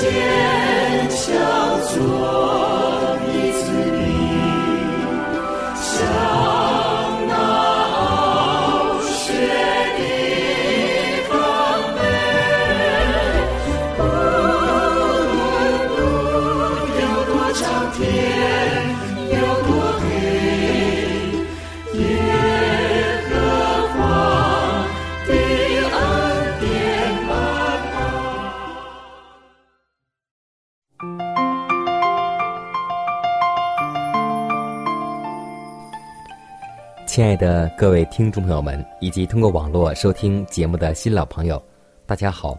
坚强做。的各位听众朋友们，以及通过网络收听节目的新老朋友，大家好！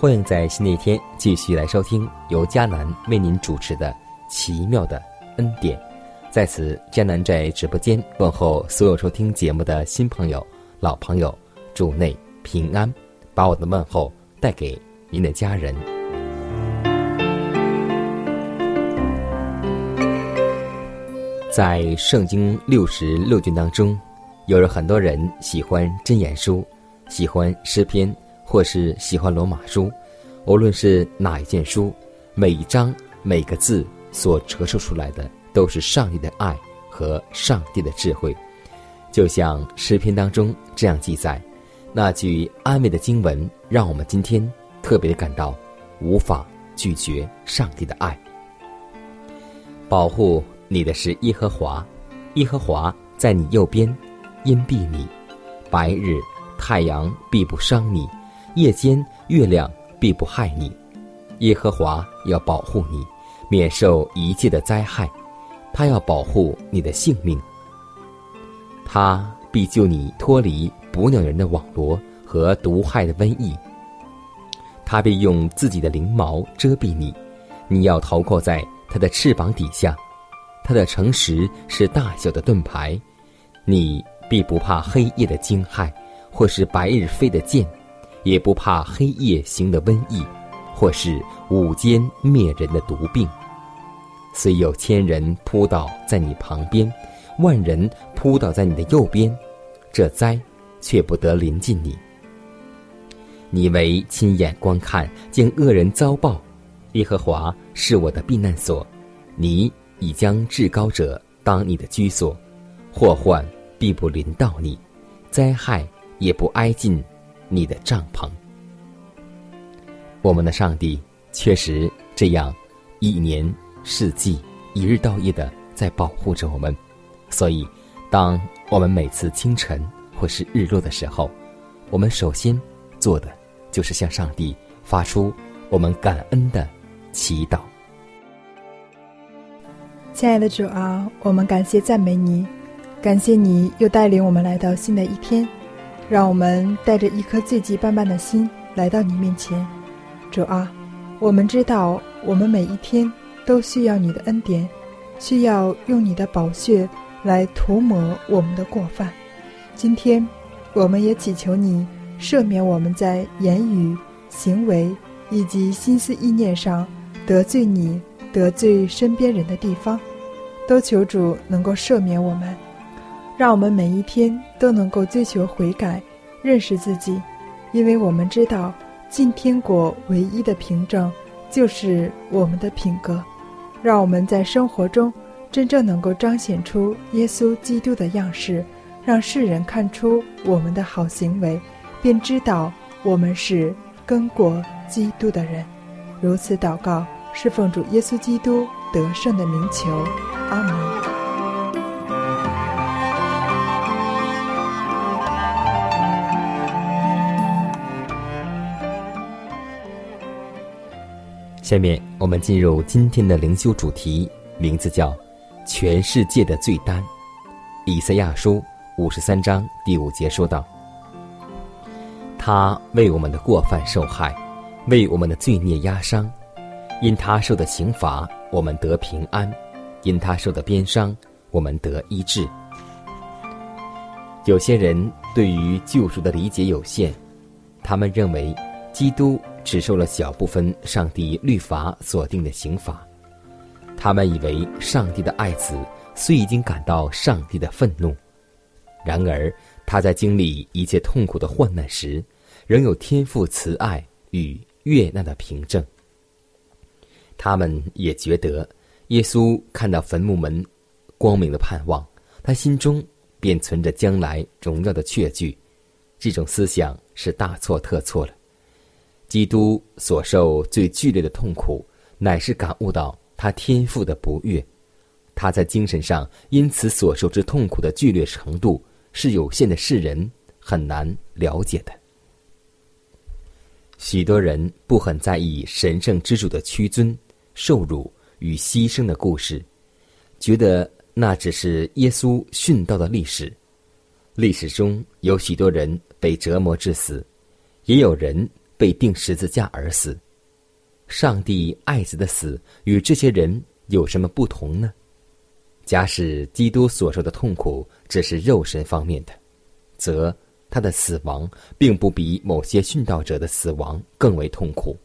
欢迎在新的一天继续来收听由迦南为您主持的《奇妙的恩典》。在此，迦南在直播间问候所有收听节目的新朋友、老朋友，主内平安，把我的问候带给您的家人。在圣经六十六卷当中，有着很多人喜欢真言书，喜欢诗篇，或是喜欢罗马书。无论是哪一件书，每一章每个字所折射出来的，都是上帝的爱和上帝的智慧。就像诗篇当中这样记载，那句安慰的经文，让我们今天特别的感到无法拒绝上帝的爱，保护。你的是耶和华，耶和华在你右边，荫蔽你；白日太阳必不伤你，夜间月亮必不害你。耶和华要保护你，免受一切的灾害；他要保护你的性命。他必救你脱离捕鸟人的网罗和毒害的瘟疫。他必用自己的翎毛遮蔽你，你要逃过在他的翅膀底下。他的诚实是大小的盾牌，你必不怕黑夜的惊骇，或是白日飞的箭，也不怕黑夜行的瘟疫，或是午间灭人的毒病。虽有千人扑倒在你旁边，万人扑倒在你的右边，这灾却不得临近你。你为亲眼观看，见恶人遭报，耶和华是我的避难所，你。已将至高者当你的居所，祸患必不临到你，灾害也不挨近你的帐篷。我们的上帝确实这样，一年四季、一日到夜的在保护着我们。所以，当我们每次清晨或是日落的时候，我们首先做的就是向上帝发出我们感恩的祈祷。亲爱的主啊，我们感谢赞美你，感谢你又带领我们来到新的一天，让我们带着一颗罪迹斑斑的心来到你面前。主啊，我们知道我们每一天都需要你的恩典，需要用你的宝血来涂抹我们的过犯。今天，我们也祈求你赦免我们在言语、行为以及心思意念上得罪你。得罪身边人的地方，都求主能够赦免我们，让我们每一天都能够追求悔改，认识自己，因为我们知道进天国唯一的凭证就是我们的品格。让我们在生活中真正能够彰显出耶稣基督的样式，让世人看出我们的好行为，便知道我们是跟过基督的人。如此祷告。是奉主耶稣基督得胜的名求，阿门。下面我们进入今天的灵修主题：名字叫“全世界的罪单”。以赛亚书五十三章第五节说道：“他为我们的过犯受害，为我们的罪孽压伤。因他受的刑罚，我们得平安；因他受的鞭伤，我们得医治。”有些人对于救赎的理解有限，他们认为基督只受了小部分上帝律法所定的刑罚。他们以为上帝的爱子。虽已经感到上帝的愤怒，然而他在经历一切痛苦的患难时，仍有天赋慈爱与悦纳的凭证。他们也觉得，耶稣看到坟墓门光明的盼望，他心中便存着将来荣耀的确据。这种思想是大错特错了。基督所受最剧烈的痛苦，乃是感悟到他天赋的不悦。他在精神上因此所受之痛苦的剧烈程度，是有限的世人很难了解的。许多人不很在意神圣之主的屈尊、受辱与牺牲的故事，觉得那只是耶稣殉道的历史。历史中有许多人被折磨致死，也有人被钉十字架而死。上帝爱子的死与这些人有什么不同呢？假使基督所受的痛苦只是肉身方面的，则他的死亡并不比某些殉道者的死亡更为痛苦。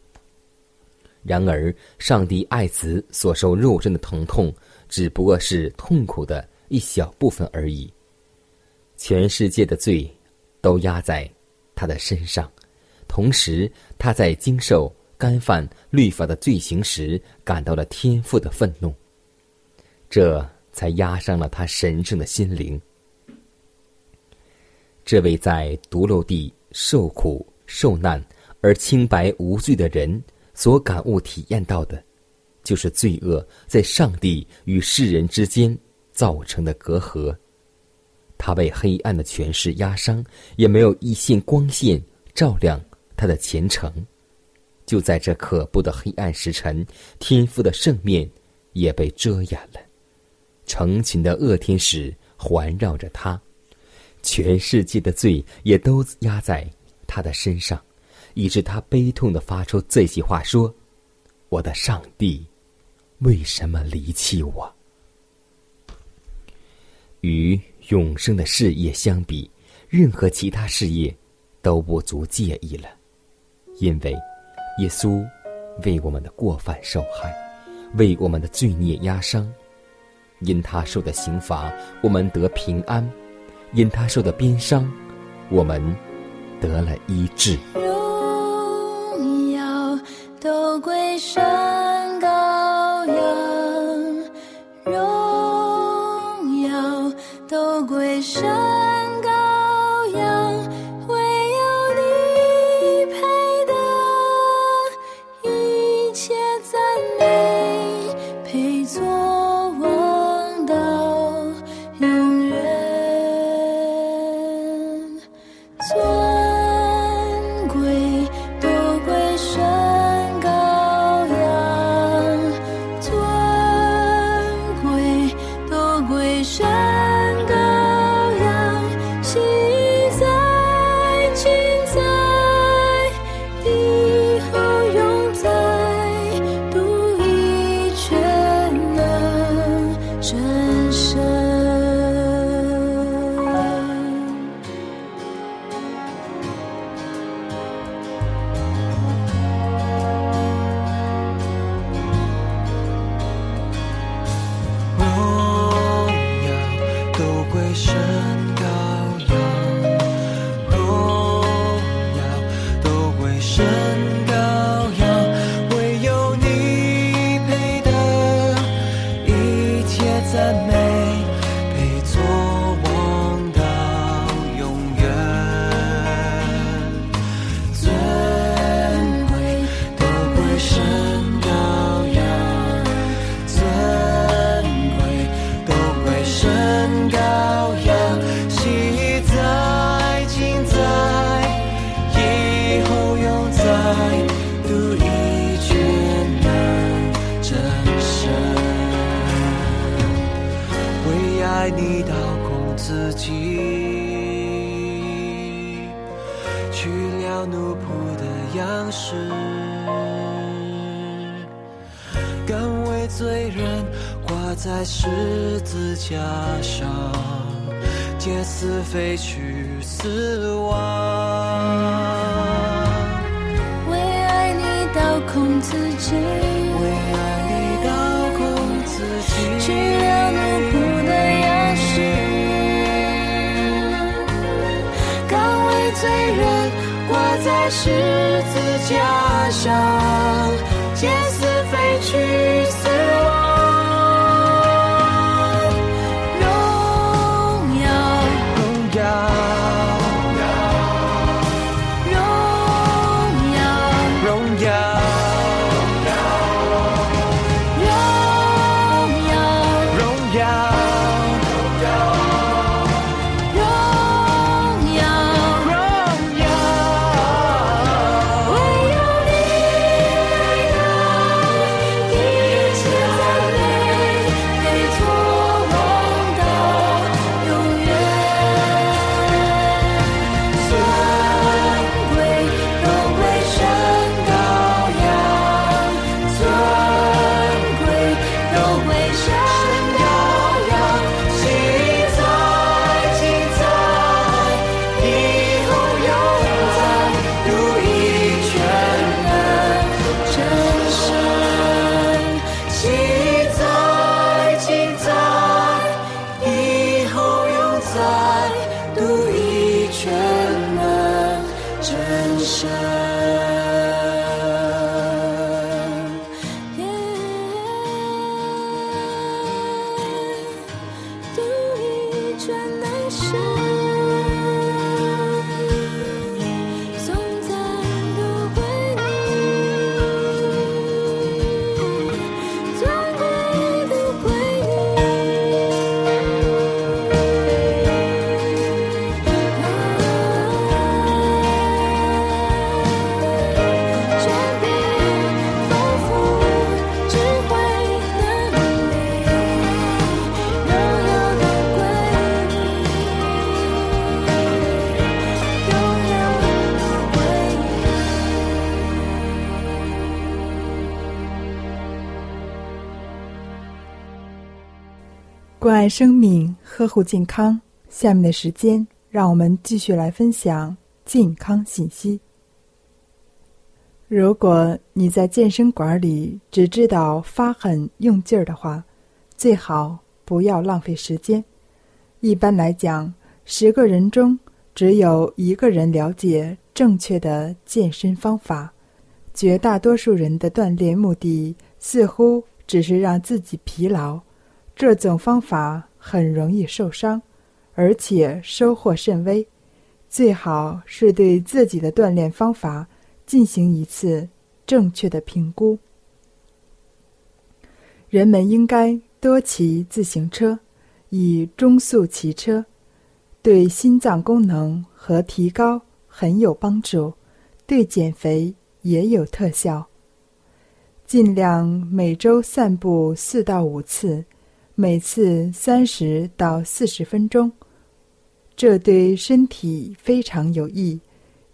然而，上帝爱子所受肉身的疼痛，只不过是痛苦的一小部分而已。全世界的罪都压在他的身上，同时他在经受干犯律法的罪行时，感到了天父的愤怒。这。才压伤了他神圣的心灵。这位在独楼地受苦受难而清白无罪的人所感悟体验到的，就是罪恶在上帝与世人之间造成的隔阂。他被黑暗的权势压伤，也没有一线光线照亮他的前程。就在这可怖的黑暗时辰，天父的圣面也被遮掩了。成群的恶天使环绕着他，全世界的罪也都压在他的身上，以致他悲痛的发出这些话：“说，我的上帝，为什么离弃我？”与永生的事业相比，任何其他事业都不足介意了，因为耶稣为我们的过犯受害，为我们的罪孽压伤。因他受的刑罚，我们得平安；因他受的鞭伤，我们得了医治。荣耀都归神在十字架上，借死飞去死亡。为爱你倒空自己，为爱你倒空自己，去了奴仆的样式，敢为罪人挂在十字架上，借死飞去死亡。生命，呵护健康。下面的时间，让我们继续来分享健康信息。如果你在健身馆里只知道发狠用劲儿的话，最好不要浪费时间。一般来讲，十个人中只有一个人了解正确的健身方法。绝大多数人的锻炼目的似乎只是让自己疲劳。这种方法很容易受伤，而且收获甚微。最好是对自己的锻炼方法进行一次正确的评估。人们应该多骑自行车，以中速骑车，对心脏功能和提高很有帮助，对减肥也有特效。尽量每周散步四到五次。每次三十到四十分钟，这对身体非常有益。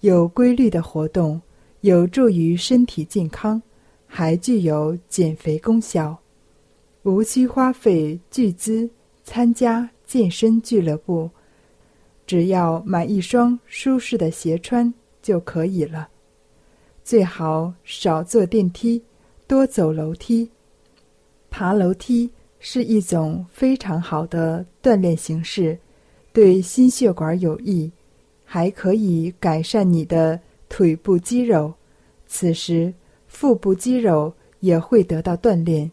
有规律的活动有助于身体健康，还具有减肥功效。无需花费巨资参加健身俱乐部，只要买一双舒适的鞋穿就可以了。最好少坐电梯，多走楼梯。爬楼梯。是一种非常好的锻炼形式，对心血管有益，还可以改善你的腿部肌肉。此时，腹部肌肉也会得到锻炼。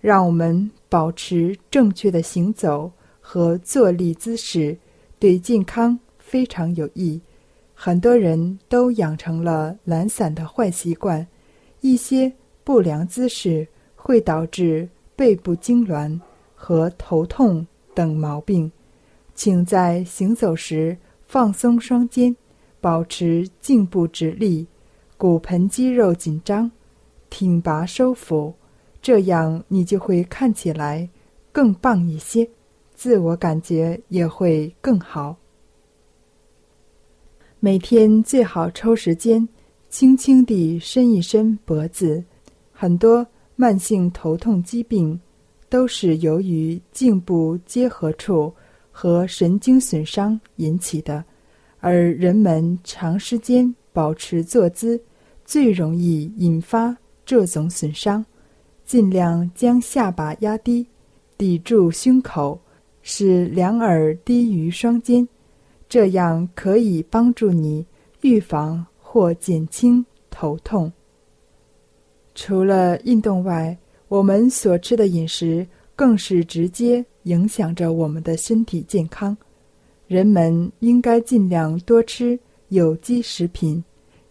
让我们保持正确的行走和坐立姿势，对健康非常有益。很多人都养成了懒散的坏习惯，一些不良姿势会导致。背部痉挛和头痛等毛病，请在行走时放松双肩，保持颈部直立，骨盆肌肉紧张，挺拔收腹，这样你就会看起来更棒一些。自我感觉也会更好。每天最好抽时间，轻轻地伸一伸脖子。很多慢性头痛疾病都是由于颈部结合处和神经损伤引起的，而人们长时间保持坐姿，最容易引发这种损伤。尽量将下巴压低，抵住胸口，使两耳低于双肩，这样可以帮助你预防或减轻头痛。除了运动外，我们所吃的饮食更是直接影响着我们的身体健康。人们应该尽量多吃有机食品，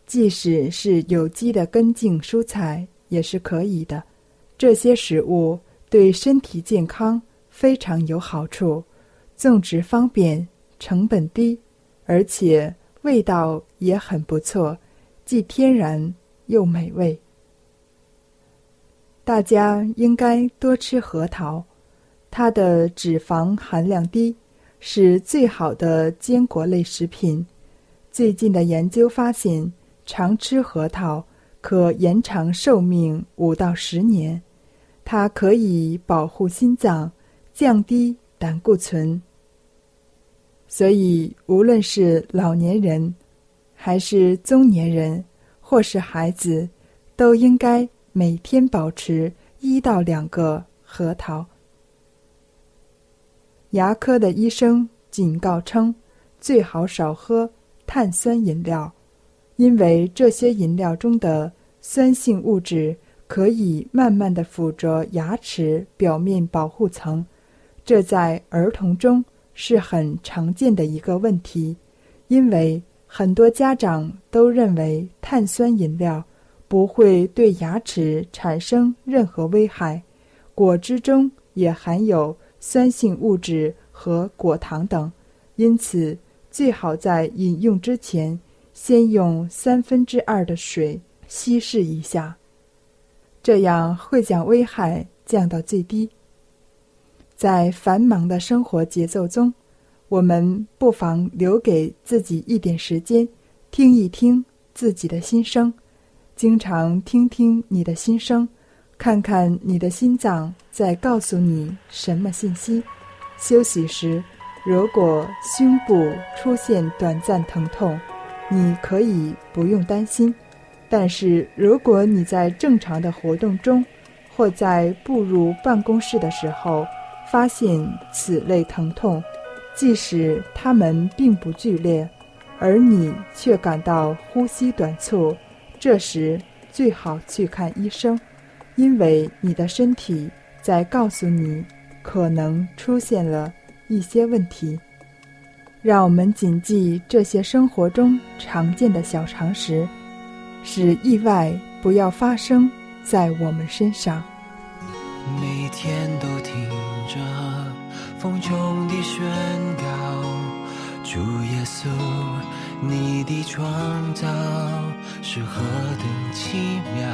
即使是有机的根茎蔬菜也是可以的。这些食物对身体健康非常有好处，种植方便，成本低，而且味道也很不错，既天然又美味。大家应该多吃核桃，它的脂肪含量低，是最好的坚果类食品。最近的研究发现，常吃核桃可延长寿命五到十年。它可以保护心脏，降低胆固醇。所以，无论是老年人，还是中年人，或是孩子，都应该每天保持一到两个核桃。牙科的医生警告称，最好少喝碳酸饮料，因为这些饮料中的酸性物质。可以慢慢的附着牙齿表面保护层，这在儿童中是很常见的一个问题，因为很多家长都认为碳酸饮料不会对牙齿产生任何危害，果汁中也含有酸性物质和果糖等，因此最好在饮用之前先用三分之二的水稀释一下。这样会将危害降到最低。在繁忙的生活节奏中，我们不妨留给自己一点时间，听一听自己的心声。经常听听你的心声，看看你的心脏在告诉你什么信息。休息时，如果胸部出现短暂疼痛，你可以不用担心。但是，如果你在正常的活动中，或在步入办公室的时候，发现此类疼痛，即使它们并不剧烈，而你却感到呼吸短促，这时最好去看医生，因为你的身体在告诉你可能出现了一些问题。让我们谨记这些生活中常见的小常识。使意外不要发生在我们身上。每天都听着风中的宣告，主耶稣，你的创造是何等奇妙，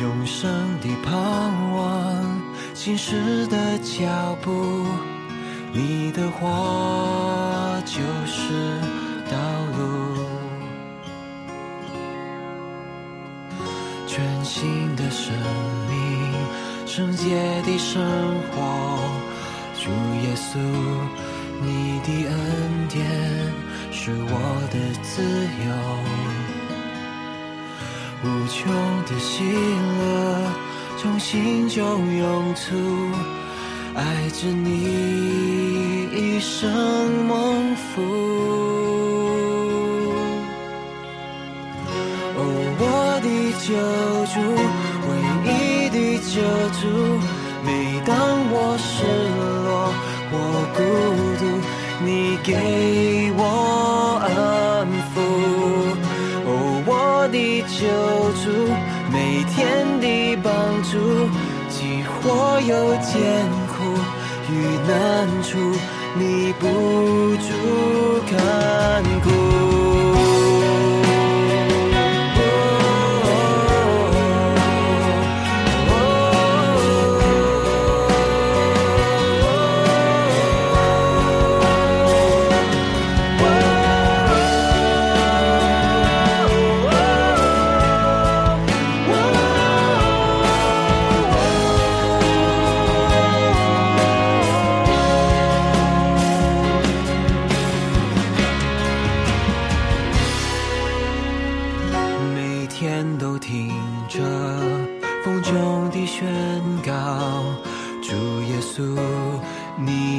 永生的盼望，新时的脚步，你的话就是道路。全新的生命，圣洁的生活，主耶稣，你的恩典是我的自由，无穷的喜乐从心中涌出，爱着你一生蒙福。哦，我的救主，唯一的救主。每当我失落，我孤独，给我安抚。哦，我的救主，每天的帮助，既或有艰苦与难处，你不住看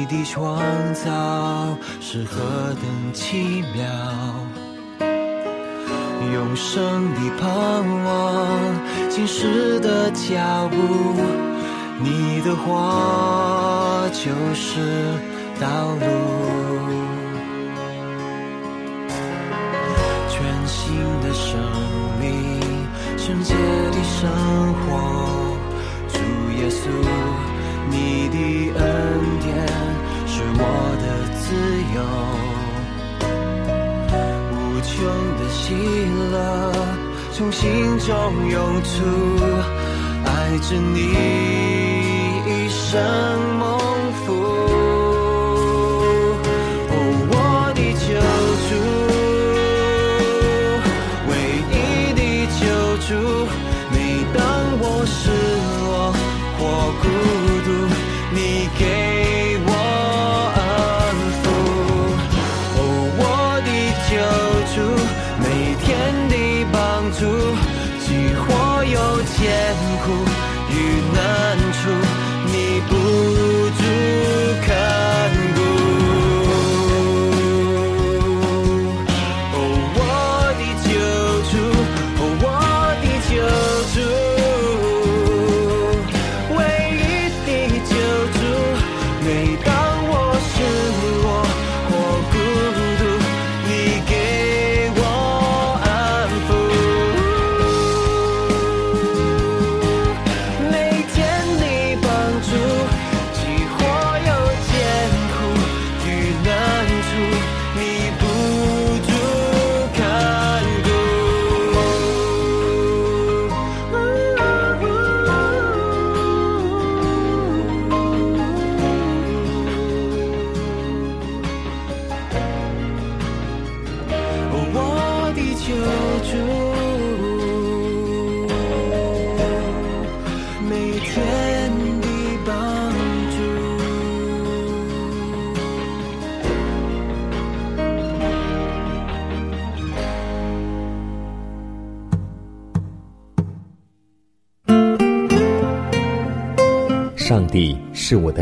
的创造是何等奇妙，永生的盼望，今世的脚步，你的话就是道路。全新的生命，圣洁的生活，主耶稣，你的恩典是我的自由，无穷的喜乐从心中涌出，爱着你一生。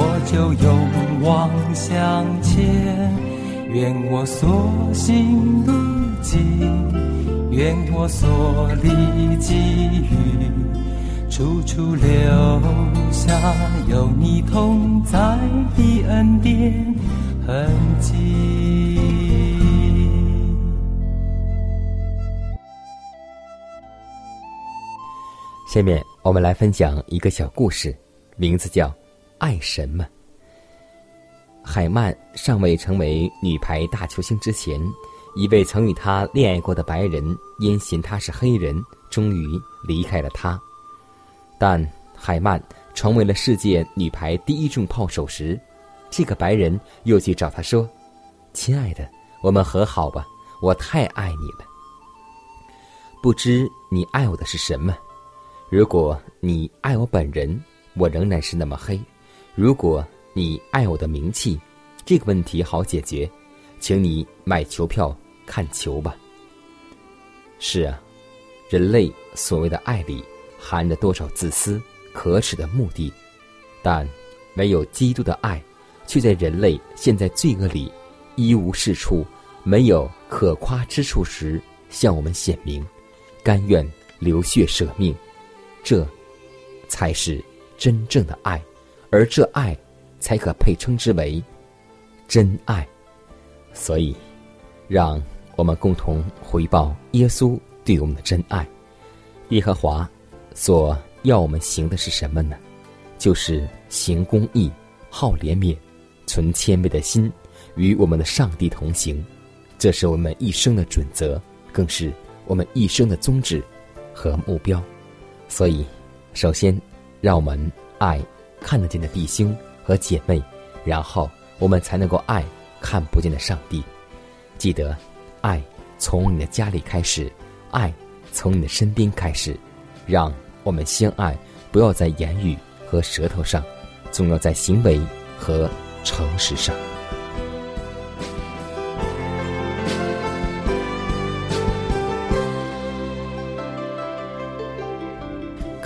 我就勇往向前。愿我所行路径，愿我所历际遇，处处留下有你同在的恩典痕迹。下面我们来分享一个小故事，名字叫《爱什么》。海曼尚未成为女排大球星之前，一位曾与他恋爱过的白人因嫌他是黑人，终于离开了他。但海曼成为了世界女排第一重炮手时，这个白人又去找他说：“亲爱的，我们和好吧，我太爱你了。不知你爱我的是什么？如果你爱我本人，我仍然是那么黑；如果你爱我的名气，这个问题好解决，请你买球票看球吧。是啊，人类所谓的爱里含着多少自私、可耻的目的，但唯有基督的爱，却在人类陷在罪恶里、一无是处、没有可夸之处时，向我们显明，甘愿流血舍命，这才是真正的爱，而这爱才可配称之为真爱。所以，让我们共同回报耶稣对我们的真爱。耶和华所要我们行的是什么呢？就是行公义、好怜悯、存谦卑的心，与我们的上帝同行。这是我们一生的准则，更是我们一生的宗旨和目标。所以，首先，让我们爱看得见的弟兄和姐妹，然后我们才能够爱看不见的上帝。记得，爱从你的家里开始，爱从你的身边开始。让我们相爱，不要在言语和舌头上，总要在行为和诚实上。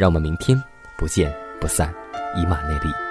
让我们明天不见不散，以马内利。